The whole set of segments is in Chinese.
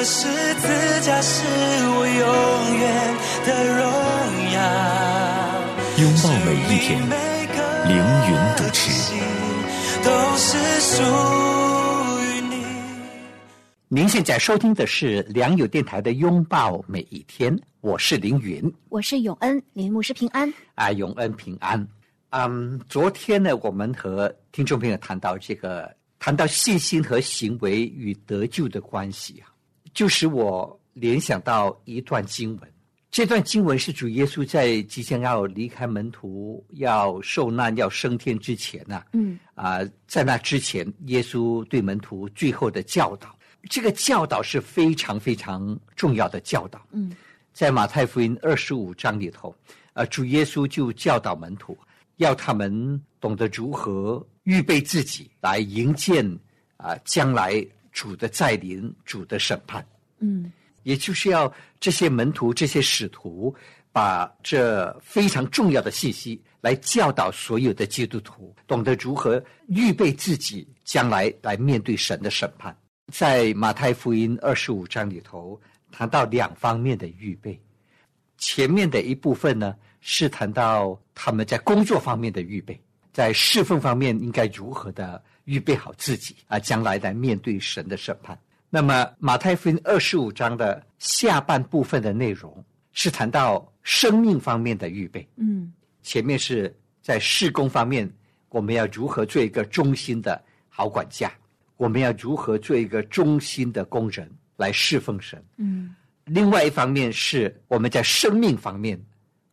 的十字架是我永远的荣耀。拥抱每一天，凌云主持。都是属于你。您现在收听的是良友电台的《拥抱每一天》，我是凌云我是永恩，林牧师平安。啊，永恩平安。嗯，昨天呢，我们和听众朋友谈到这个，谈到信心和行为与得救的关系啊，就使我联想到一段经文。这段经文是主耶稣在即将要离开门徒、要受难、要升天之前呢、嗯啊、在那之前，耶稣对门徒最后的教导，这个教导是非常非常重要的教导。嗯，在马太福音二十五章里头，呃，主耶稣就教导门徒，要他们懂得如何预备自己来迎接啊、将来主的再临、主的审判。嗯也就是要这些门徒、这些使徒，把这非常重要的信息来教导所有的基督徒，懂得如何预备自己，将来来面对神的审判。在马太福音二十五章里头，谈到两方面的预备。前面的一部分呢，是谈到他们在工作方面的预备，在侍奉方面应该如何的预备好自己啊，将来来面对神的审判。那么马太福音二十五章的下半部分的内容是谈到生命方面的预备，嗯前面是在事工方面，我们要如何做一个忠心的好管家，我们要如何做一个忠心的工人来侍奉神。嗯另外一方面是我们在生命方面，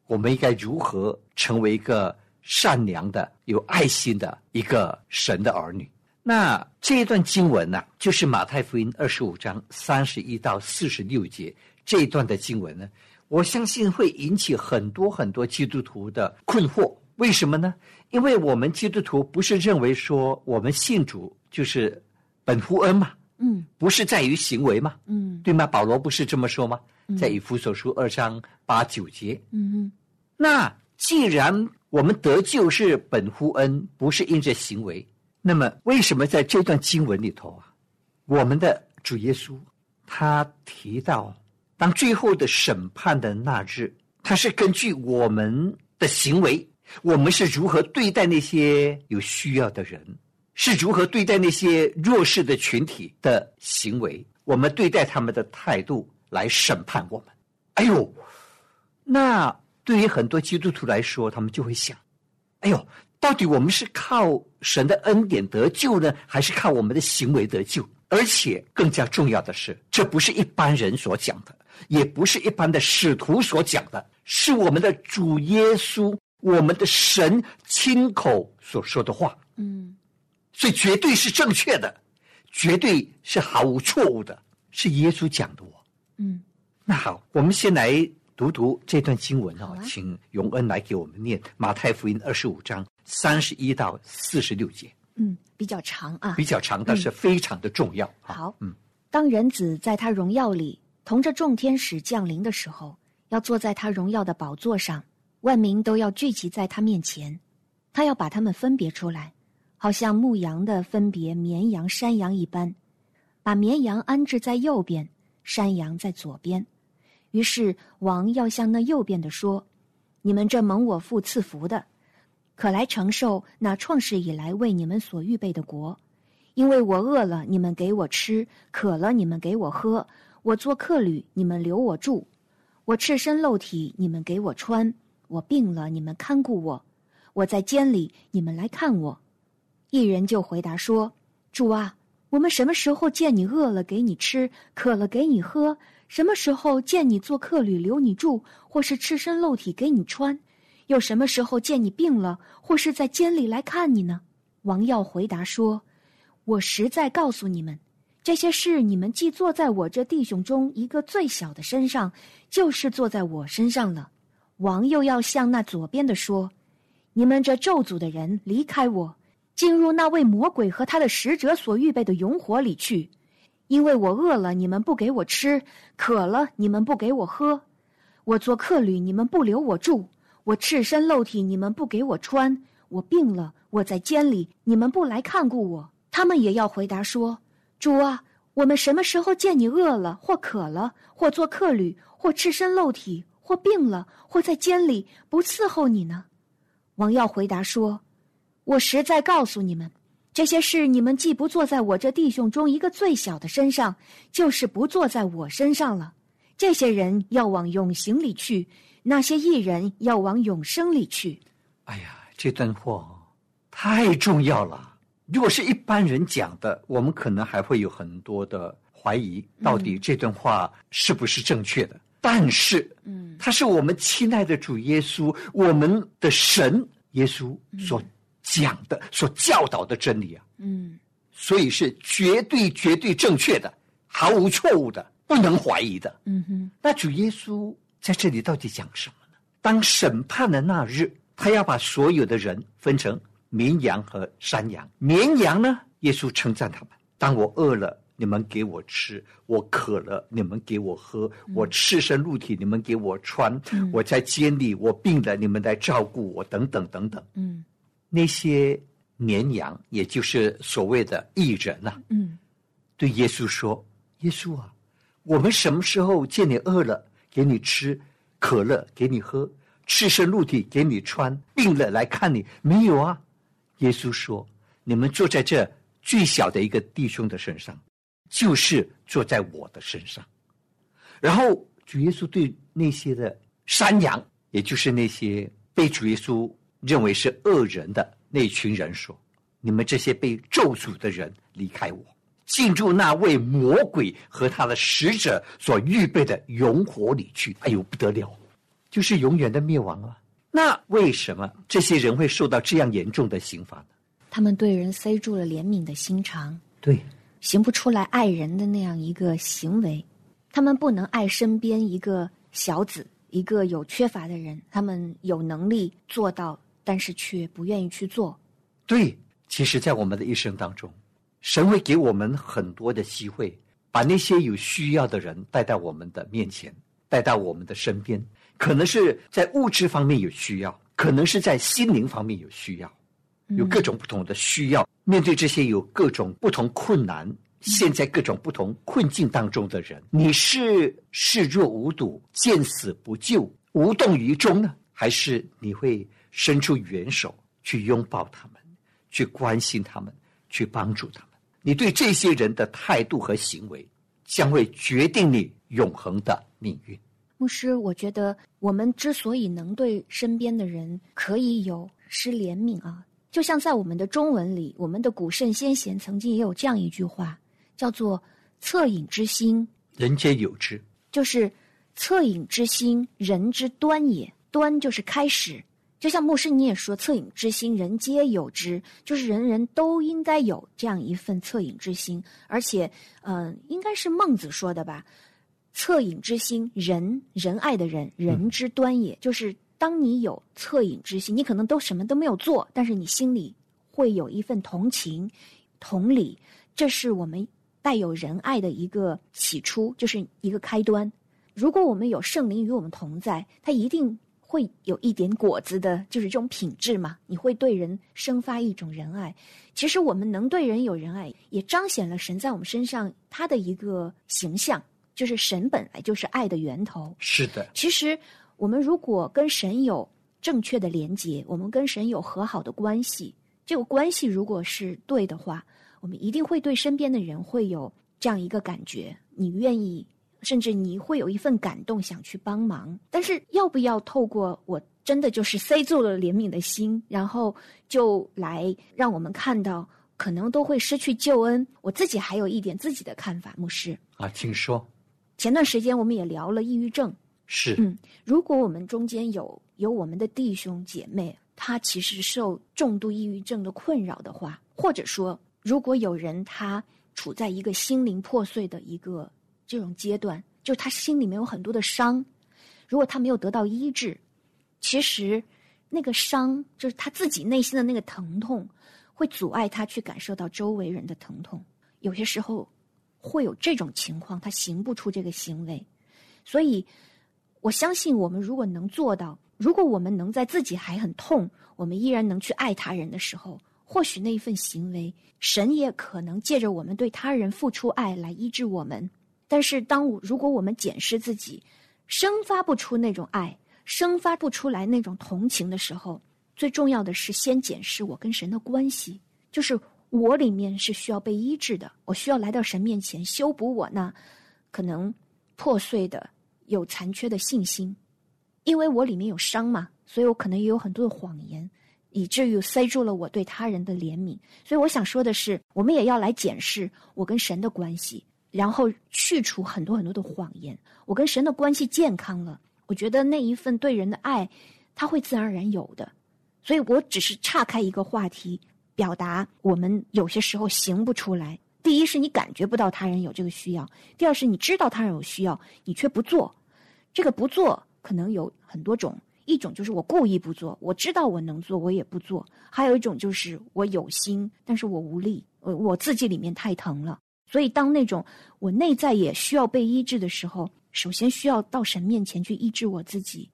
我们应该如何成为一个善良的、有爱心的一个神的儿女。那这一段经文呢、就是马太福音二十五章三十一到四十六节这一段的经文呢，我相信会引起很多很多基督徒的困惑。为什么呢？因为我们基督徒不是认为说我们信主就是本乎恩嘛，嗯不是在于行为嘛，嗯对吗？保罗不是这么说吗？在以弗所书二章八九节。嗯那既然我们得救是本乎恩，不是因着行为，那么为什么在这段经文里头啊，我们的主耶稣他提到，当最后的审判的那日，他是根据我们的行为，我们是如何对待那些有需要的人，是如何对待那些弱势的群体的行为，我们对待他们的态度来审判我们。哎呦，那对于很多基督徒来说，他们就会想：哎呦，到底我们是靠神的恩典得救呢，还是靠我们的行为得救？而且更加重要的是，这不是一般人所讲的，也不是一般的使徒所讲的，是我们的主耶稣、我们的神亲口所说的话。嗯所以绝对是正确的，绝对是毫无错误的，是耶稣讲的我。嗯那好，我们先来读读这段经文啊请永恩来给我们念马太福音二十五章三十一到四十六节，嗯，比较长啊比。较长，但是非常的重要。啊好嗯，当人子在他荣耀里同着众天使降临的时候，要坐在他荣耀的宝座上，万民都要聚集在他面前，他要把他们分别出来，好像牧羊的分别绵羊、山羊一般，把绵羊安置在右边，山羊在左边。于是王要向那右边的说：“你们这蒙我父赐福的，可来承受那创世以来为你们所预备的国。”因为我饿了，你们给我吃；渴了，你们给我喝；我做客旅，你们留我住；我赤身露体，你们给我穿；我病了，你们看顾我；我在监里，你们来看我。一人就回答说：“主啊，我们什么时候见你饿了给你吃，渴了给你喝？什么时候见你做客旅留你住，或是赤身露体给你穿？又什么时候见你病了，或是在监里来看你呢？”王耀回答说。我实在告诉你们，这些事你们既坐在我这弟兄中一个最小的身上，就是坐在我身上了。王又要向那左边的说：“你们这咒诅的人，离开我，进入那位魔鬼和他的使者所预备的永火里去。因为我饿了，你们不给我吃；渴了，你们不给我喝；我做客旅，你们不留我住；我赤身露体，你们不给我穿；我病了，我在监里，你们不来看顾我。他们也要回答说：主啊，我们什么时候见你饿了，或渴了，或做客旅，或赤身露体？”或病了，或在监里不伺候你呢？王耀回答说：“我实在告诉你们，这些事你们既不做在我这弟兄中一个最小的身上，就是不坐在我身上了。这些人要往永刑里去，那些艺人要往永生里去。”哎呀，这段话太重要了。如果是一般人讲的，我们可能还会有很多的怀疑，到底这段话是不是正确的？但是，嗯，他是我们亲爱的主耶稣，我们的神耶稣所讲的、所教导的真理啊，嗯，所以是绝对、绝对正确的，毫无错误的，不能怀疑的。嗯哼，那主耶稣在这里到底讲什么呢？当审判的那日，他要把所有的人分成绵羊和山羊。绵羊呢，耶稣称赞他们：当我饿了。你们给我吃，我渴了；你们给我喝，我赤身露体；你们给我穿，我在监里，我病了，你们来照顾我，等等等等。嗯，那些绵羊，也就是所谓的艺人呐，嗯，对耶稣说：“耶稣啊，我们什么时候见你饿了，给你吃；渴了，给你喝；赤身露体，给你穿；病了来看你，没有啊？”耶稣说：“你们坐在这最小的一个弟兄的身上。”就是坐在我的身上，然后主耶稣对那些的山羊，也就是那些被主耶稣认为是恶人的那群人说：“你们这些被咒诅的人，离开我，进入那位魔鬼和他的使者所预备的永火里去。”哎呦，不得了，就是永远的灭亡啊！那为什么这些人会受到这样严重的刑罚呢？他们对人塞住了怜悯的心肠。对。行不出来爱人的那样一个行为，他们不能爱身边一个小子，一个有缺乏的人。他们有能力做到，但是却不愿意去做。对，其实，在我们的一生当中，神会给我们很多的机会，把那些有需要的人带到我们的面前，带到我们的身边。可能是在物质方面有需要，可能是在心灵方面有需要，有各种不同的需要。面对这些有各种不同困难、现在各种不同困境当中的人，你是视若无睹、见死不救、无动于衷呢，还是你会伸出援手去拥抱他们、去关心他们、去帮助他们？你对这些人的态度和行为，将会决定你永恒的命运。牧师，我觉得我们之所以能对身边的人可以有施怜悯啊。就像在我们的中文里，我们的古圣先贤曾经也有这样一句话，叫做“恻隐之心，人皆有之”。就是“恻隐之心，人之端也”。端就是开始。就像牧师你也说，“恻隐之心，人皆有之”，就是人人都应该有这样一份恻隐之心。而且，嗯，应该是孟子说的吧，“恻隐之心，仁仁爱的人，人之端也”，就是。当你有恻隐之心，你可能都什么都没有做，但是你心里会有一份同情、同理，这是我们带有仁爱的一个起初，就是一个开端。如果我们有圣灵与我们同在，他一定会有一点果子的，就是这种品质嘛。你会对人生发一种仁爱。其实我们能对人有仁爱，也彰显了神在我们身上他的一个形象，就是神本来就是爱的源头。是的，其实。我们如果跟神有正确的连接，我们跟神有和好的关系，这个关系如果是对的话，我们一定会对身边的人会有这样一个感觉：你愿意，甚至你会有一份感动，想去帮忙。但是，要不要透过我真的就是塞住了怜悯的心，然后就来让我们看到，可能都会失去救恩？我自己还有一点自己的看法，牧师啊，请说。前段时间我们也聊了抑郁症。是，嗯，如果我们中间有有我们的弟兄姐妹，他其实受重度抑郁症的困扰的话，或者说，如果有人他处在一个心灵破碎的一个这种阶段，就是他心里面有很多的伤，如果他没有得到医治，其实那个伤就是他自己内心的那个疼痛，会阻碍他去感受到周围人的疼痛。有些时候会有这种情况，他行不出这个行为，所以我相信我们如果能做到，如果我们能在自己还很痛，我们依然能去爱他人的时候，或许那一份行为，神也可能借着我们对他人付出爱来医治我们。但是，当我如果我们检视自己，生发不出那种爱，生发不出来那种同情的时候，最重要的是先检视我跟神的关系，就是我里面是需要被医治的，我需要来到神面前修补我那可能破碎的、有残缺的信心，因为我里面有伤嘛，所以我可能也有很多的谎言，以至于塞住了我对他人的怜悯。所以我想说的是，我们也要来检视我跟神的关系。然后去除很多很多的谎言，我跟神的关系健康了，我觉得那一份对人的爱，他会自然而然有的。所以我只是岔开一个话题，表达我们有些时候行不出来。第一是你感觉不到他人有这个需要，第二是你知道他人有需要，你却不做。这个不做可能有很多种，一种就是我故意不做，我知道我能做我也不做；还有一种就是我有心，但是我无力，我我自己里面太疼了。所以，当那种我内在也需要被医治的时候，首先需要到神面前去医治我自己，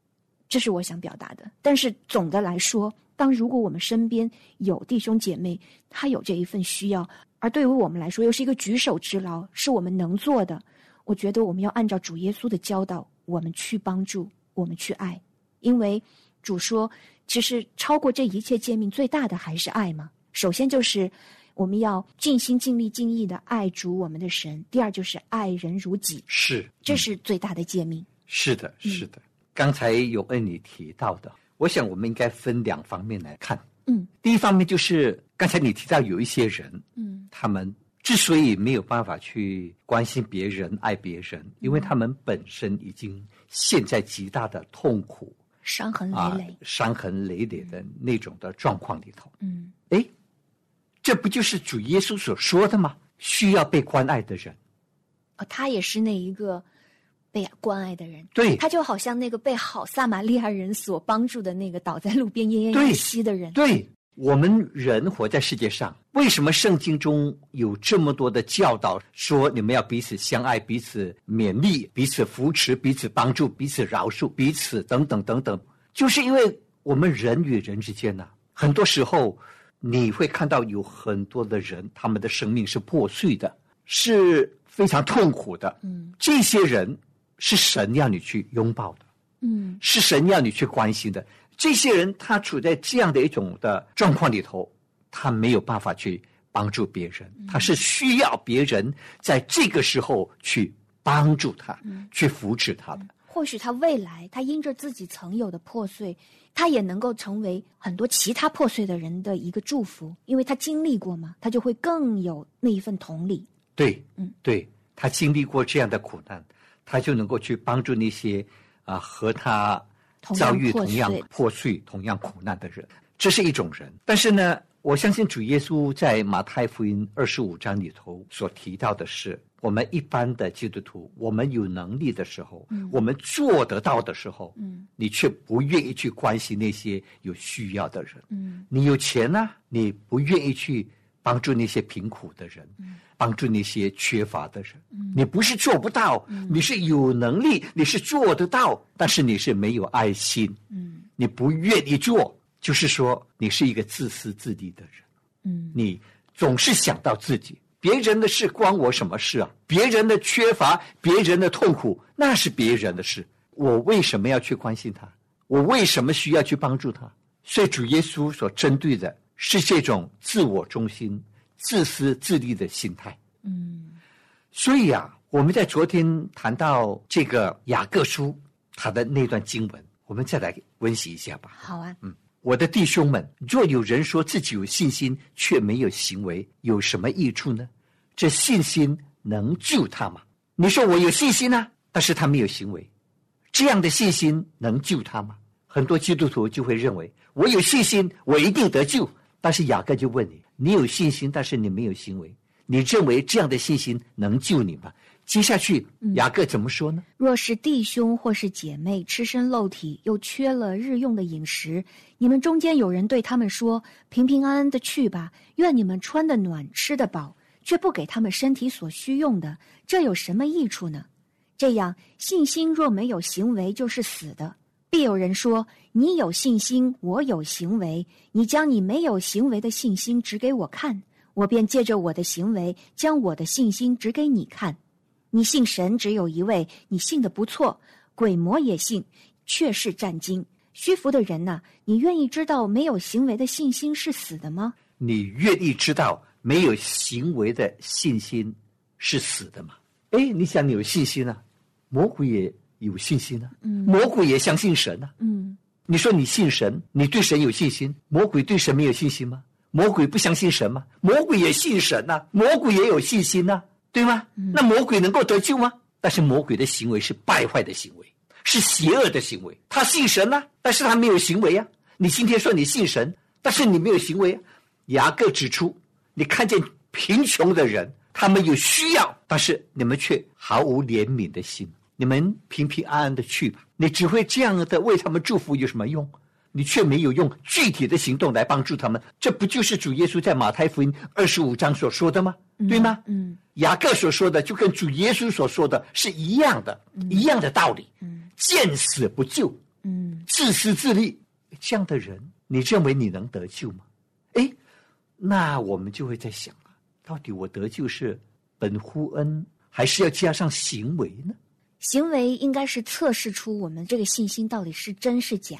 这是我想表达的。但是总的来说，当如果我们身边有弟兄姐妹，他有这一份需要，而对于我们来说又是一个举手之劳，是我们能做的，我觉得我们要按照主耶稣的教导，我们去帮助，我们去爱，因为主说，其实超过这一切诫命最大的还是爱嘛。首先就是。我们要尽心尽力尽意的爱主我们的神。第二就是爱人如己，是，这是最大的诫命。是的，是的。刚才有恩你提到的，我想我们应该分两方面来看。嗯，第一方面就是刚才你提到有一些人，嗯，他们之所以没有办法去关心别人、爱别人，因为他们本身已经陷在极大的痛苦、伤痕累累、伤痕累累的那种的状况里头。嗯，哎。这不就是主耶稣所说的吗？需要被关爱的人，啊，他也是那一个被关爱的人。对，他就好像那个被好撒玛利亚人所帮助的那个倒在路边奄奄一息的人。对，我们人活在世界上，为什么圣经中有这么多的教导，说你们要彼此相爱、彼此勉励、彼此扶持、彼此帮助、彼此饶恕、彼此等等等等，就是因为我们人与人之间呢，很多时候。你会看到有很多的人，他们的生命是破碎的，是非常痛苦的。嗯，这些人是神要你去拥抱的，嗯，是神要你去关心的。这些人他处在这样的一种的状况里头，他没有办法去帮助别人，他是需要别人在这个时候去帮助他，去扶持他的。或许他未来，他因着自己曾有的破碎。他也能够成为很多其他破碎的人的一个祝福，因为他经历过嘛，他就会更有那一份同理。对，嗯，对他经历过这样的苦难，他就能够去帮助那些啊和他遭遇同样破碎、同样苦难的人。这是一种人，但是呢，我相信主耶稣在马太福音二十五章里头所提到的是。我们一般的基督徒，我们有能力的时候，我们做得到的时候，你却不愿意去关心那些有需要的人。你有钱呢，你不愿意去帮助那些贫苦的人，帮助那些缺乏的人。你不是做不到，你是有能力，你是做得到，但是你是没有爱心。你不愿意做，就是说你是一个自私自利的人。嗯你总是想到自己。别人的事关我什么事啊？别人的缺乏，别人的痛苦，那是别人的事。我为什么要去关心他？我为什么需要去帮助他？所以主耶稣所针对的是这种自我中心、自私自利的心态。嗯，所以啊，我们在昨天谈到这个雅各书他的那段经文，我们再来温习一下吧。好啊，嗯。我的弟兄们，若有人说自己有信心，却没有行为，有什么益处呢？这信心能救他吗？你说我有信心呢，但是他没有行为，这样的信心能救他吗？很多基督徒就会认为，我有信心，我一定得救。但是雅各就问你：你有信心，但是你没有行为，你认为这样的信心能救你吗？接下去雅各怎么说呢？若是弟兄或是姐妹吃身露体，又缺了日用的饮食，你们中间有人对他们说：“平平安安的去吧，愿你们穿的暖，吃的饱。”却不给他们身体所需用的，这有什么益处呢？这样信心若没有行为，就是死的。必有人说：“你有信心，我有行为。你将你没有行为的信心指给我看，我便借着我的行为将我的信心指给你看。你信神只有一位，你信的不错，鬼魔也信，却是战惊。虚浮的人呐，你愿意知道没有行为的信心是死的吗？你愿意知道？”没有行为的信心是死的吗？哎，你想你有信心呢？魔鬼也有信心呢。嗯，魔鬼也相信神呢。嗯，你说你信神，你对神有信心，魔鬼对神没有信心吗？魔鬼不相信神吗？魔鬼也信神呐，魔鬼也有信心呐，对吗？那魔鬼能够得救吗？但是魔鬼的行为是败坏的行为，是邪恶的行为。他信神呐，但是他没有行为啊。你今天说你信神，但是你没有行为。雅各指出。你看见贫穷的人，他们有需要，但是你们却毫无怜悯的心。你们平平安安的去吧，你只会这样的为他们祝福，有什么用？你却没有用具体的行动来帮助他们，这不就是主耶稣在马太福音二十五章所说的吗？对吗？嗯，雅各所说的就跟主耶稣所说的是一样的，一样的道理。嗯，见死不救，嗯，自私自利，这样的人，你认为你能得救吗？哎。那我们就会在想啊，到底我得救是本乎恩，还是要加上行为呢？行为应该是测试出我们这个信心到底是真是假。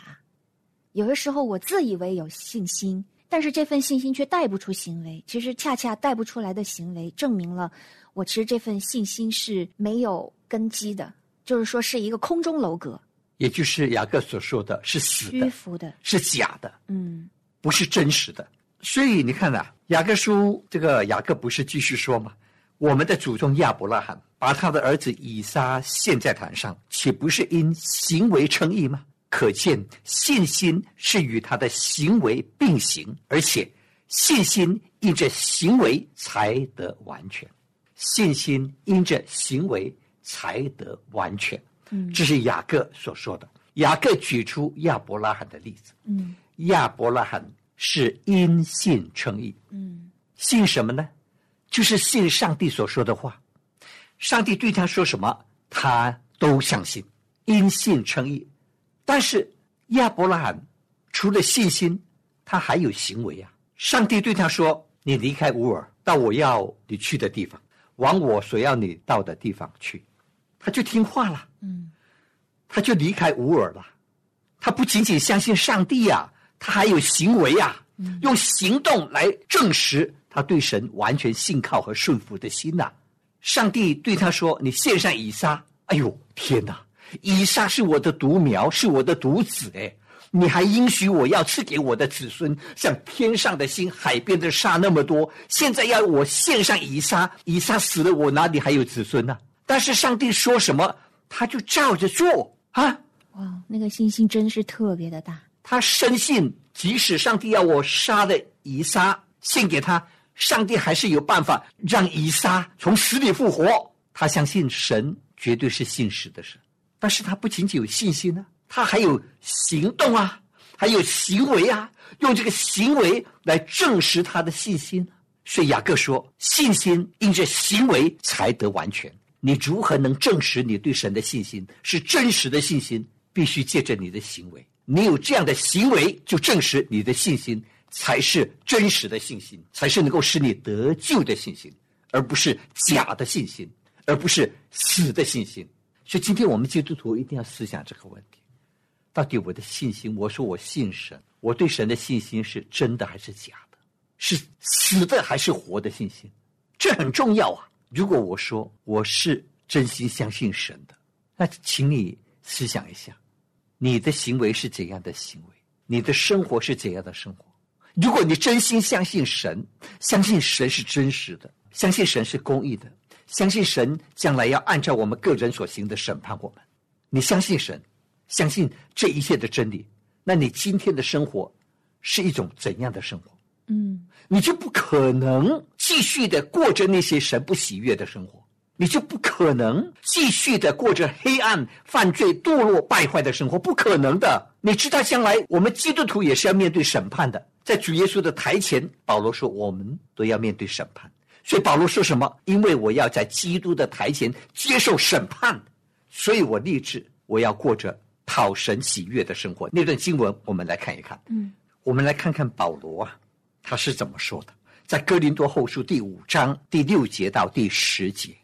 有的时候我自以为有信心，但是这份信心却带不出行为。其实恰恰带不出来的行为，证明了我其实这份信心是没有根基的，就是说是一个空中楼阁。也就是雅各所说的是死的、虚浮的、是假的，嗯，不是真实的。所以你看呐，雅各书这个雅各不是继续说吗？我们的祖宗亚伯拉罕把他的儿子以撒献在坛上，岂不是因行为称义吗？可见信心是与他的行为并行，而且信心因着行为才得完全。信心因着行为才得完全。嗯，这是雅各所说的。雅各举出亚伯拉罕的例子。嗯，亚伯拉罕。是因信称义，嗯，信什么呢？就是信上帝所说的话，上帝对他说什么，他都相信，因信称义。但是亚伯拉罕除了信心，他还有行为啊。上帝对他说：“你离开乌尔，到我要你去的地方，往我所要你到的地方去。”他就听话了，嗯，他就离开乌尔了。他不仅仅相信上帝呀。他还有行为啊，用行动来证实他对神完全信靠和顺服的心呐。上帝对他说：“你献上以撒。”哎呦，天哪！以撒是我的独苗，是我的独子哎！你还应许我要赐给我的子孙像天上的星、海边的沙那么多。现在要我献上以撒，以撒死了，我哪里还有子孙呢？但是上帝说什么，他就照着做啊！哇，那个信心真是特别的大。他深信，即使上帝要我杀的以撒献给他，上帝还是有办法让以撒从死里复活。他相信神绝对是信实的神，但是他不仅仅有信心呢，他还有行动啊，还有行为啊，用这个行为来证实他的信心。所以雅各说：“信心因着行为才得完全。”你如何能证实你对神的信心是真实的信心？必须借着你的行为。你有这样的行为，就证实你的信心才是真实的信心，才是能够使你得救的信心，而不是假的信心，而不是死的信心。所以，今天我们基督徒一定要思想这个问题：到底我的信心，我说我信神，我对神的信心是真的还是假的？是死的还是活的信心？这很重要啊！如果我说我是真心相信神的，那请你思想一下。你的行为是怎样的行为？你的生活是怎样的生活？如果你真心相信神，相信神是真实的，相信神是公义的，相信神将来要按照我们个人所行的审判我们，你相信神，相信这一切的真理，那你今天的生活是一种怎样的生活？嗯你就不可能继续的过着那些神不喜悦的生活，你就不可能继续的过着黑暗、犯罪、堕落、败坏的生活，不可能的。你知道，将来我们基督徒也是要面对审判的，在主耶稣的台前，保罗说我们都要面对审判。所以保罗说什么？因为我要在基督的台前接受审判，所以我立志我要过着讨神喜悦的生活。那段经文我们来看一看。嗯，我们来看看保罗啊，他是怎么说的？在哥林多后书第五章第六节到第十节。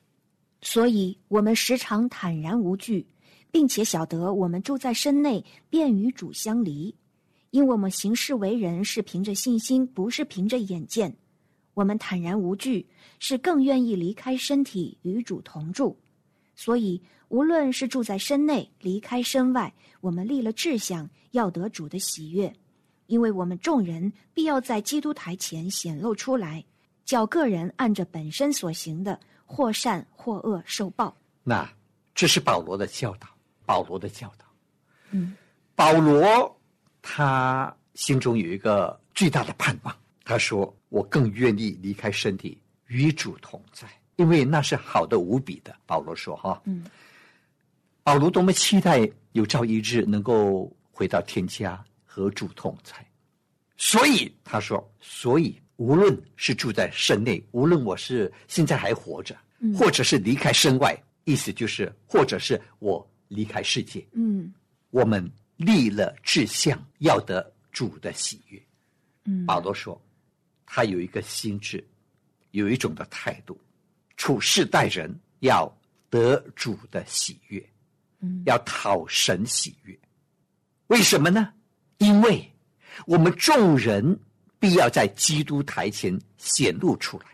所以我们时常坦然无惧，并且晓得我们住在身内，便与主相离，因我们行事为人是凭着信心，不是凭着眼见。我们坦然无惧，是更愿意离开身体与主同住。所以，无论是住在身内，离开身外，我们立了志向，要得主的喜悦，因为我们众人必要在基督台前显露出来，叫个人按着本身所行的，或善或恶受报。那这是保罗的教导，保罗的教导。嗯，保罗他心中有一个巨大的盼望，他说：“我更愿意离开身体，与主同在，因为那是好的无比的。”保罗说：“哈，嗯，保罗多么期待有朝一日能够回到天家和主同在。”所以他说：“所以无论是住在身内，无论我是现在还活着，嗯或者是离开身外，意思就是，或者是我离开世界，嗯我们立了志向，要得主的喜悦。”嗯，保罗说，他有一个心智，有一种的态度，处事待人要得主的喜悦，嗯要讨神喜悦。为什么呢？因为我们众人必要在基督台前显露出来，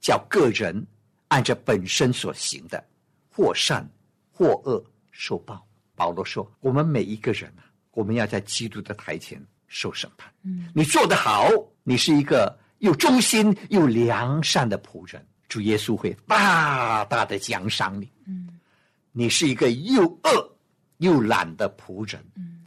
叫个人按着本身所行的，或善或恶受报。保罗说，我们每一个人啊，我们要在基督的台前受审判。嗯你做得好，你是一个又忠心又良善的仆人，主耶稣会大大的奖赏你。嗯你是一个又恶又懒的仆人，嗯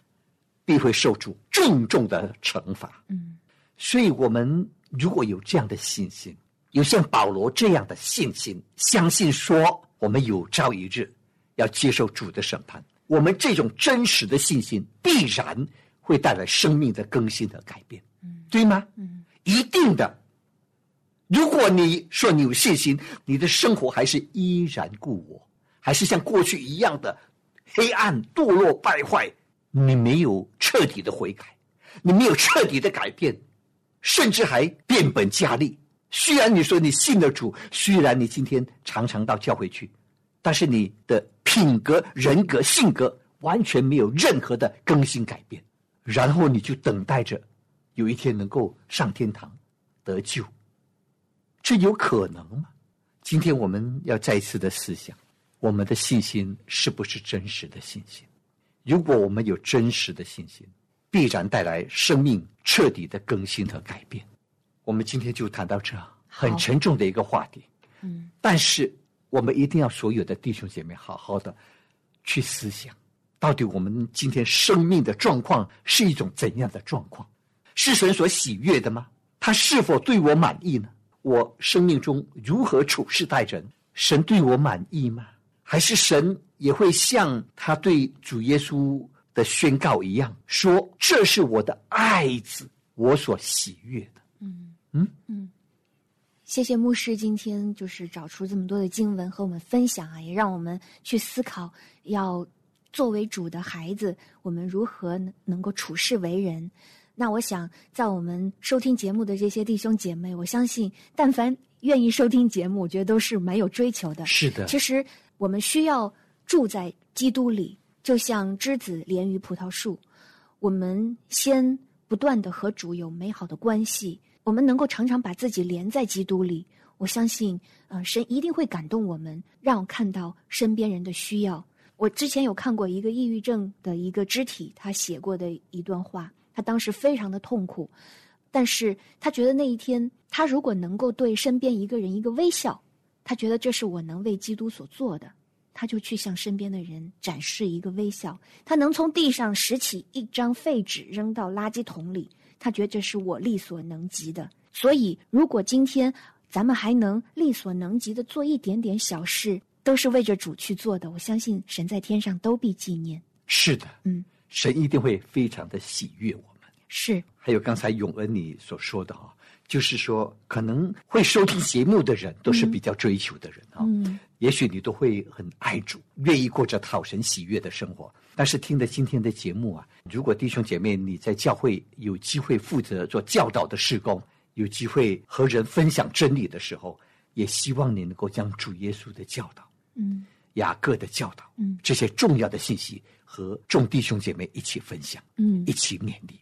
必会受主重重的惩罚。嗯所以，我们如果有这样的信心，有像保罗这样的信心，相信说我们有朝一日要接受主的审判，我们这种真实的信心必然会带来生命的更新和改变，嗯对吗？嗯一定的。如果你说你有信心，你的生活还是依然故我，还是像过去一样的黑暗、堕落、败坏，你没有彻底的悔改，你没有彻底的改变，甚至还变本加厉。虽然你说你信了主，虽然你今天常常到教会去，但是你的品格、人格、性格完全没有任何的更新改变，然后你就等待着有一天能够上天堂得救，这有可能吗？今天我们要再一次的思想，我们的信心是不是真实的信心？如果我们有真实的信心，必然带来生命彻底的更新和改变。我们今天就谈到这，很沉重的一个话题。嗯但是我们一定要所有的弟兄姐妹好好的去思想，到底我们今天生命的状况是一种怎样的状况？是神所喜悦的吗？他是否对我满意呢？我生命中如何处事待人？神对我满意吗？还是神也会像他对主耶稣的宣告一样，说这是我的爱子，我所喜悦的。嗯嗯嗯，谢谢牧师今天就是找出这么多的经文和我们分享啊，也让我们去思考，要作为主的孩子，我们如何能能够处事为人。那我想，在我们收听节目的这些弟兄姐妹，我相信，但凡愿意收听节目，我觉得都是蛮有追求的。是的，其实我们需要住在基督里，就像枝子连于葡萄树。我们先不断的和主有美好的关系，我们能够常常把自己连在基督里。我相信，呃，神一定会感动我们，让我看到身边人的需要。我之前有看过一个抑郁症的一个肢体，他写过的一段话，他当时非常的痛苦，但是他觉得那一天，他如果能够对身边一个人一个微笑，他觉得这是我能为基督所做的，他就去向身边的人展示一个微笑。他能从地上拾起一张废纸扔到垃圾桶里，他觉得这是我力所能及的。所以，如果今天咱们还能力所能及的做一点点小事，都是为着主去做的，我相信神在天上都必纪念。是的，嗯，神一定会非常的喜悦我们。是，还有刚才永恩你所说的哈，就是说可能会收听节目的人都是比较追求的人啊，嗯，也许你都会很爱主，愿意过着讨神喜悦的生活。但是听了今天的节目啊，如果弟兄姐妹你在教会有机会负责做教导的事工，有机会和人分享真理的时候，也希望你能够将主耶稣的教导、嗯。雅各的教导，嗯。这些重要的信息和众弟兄姐妹一起分享。嗯一起勉励。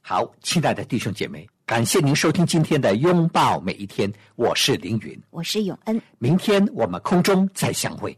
好，亲爱的弟兄姐妹，感谢您收听今天的拥抱每一天，我是凌云，我是永恩。明天我们空中再相会。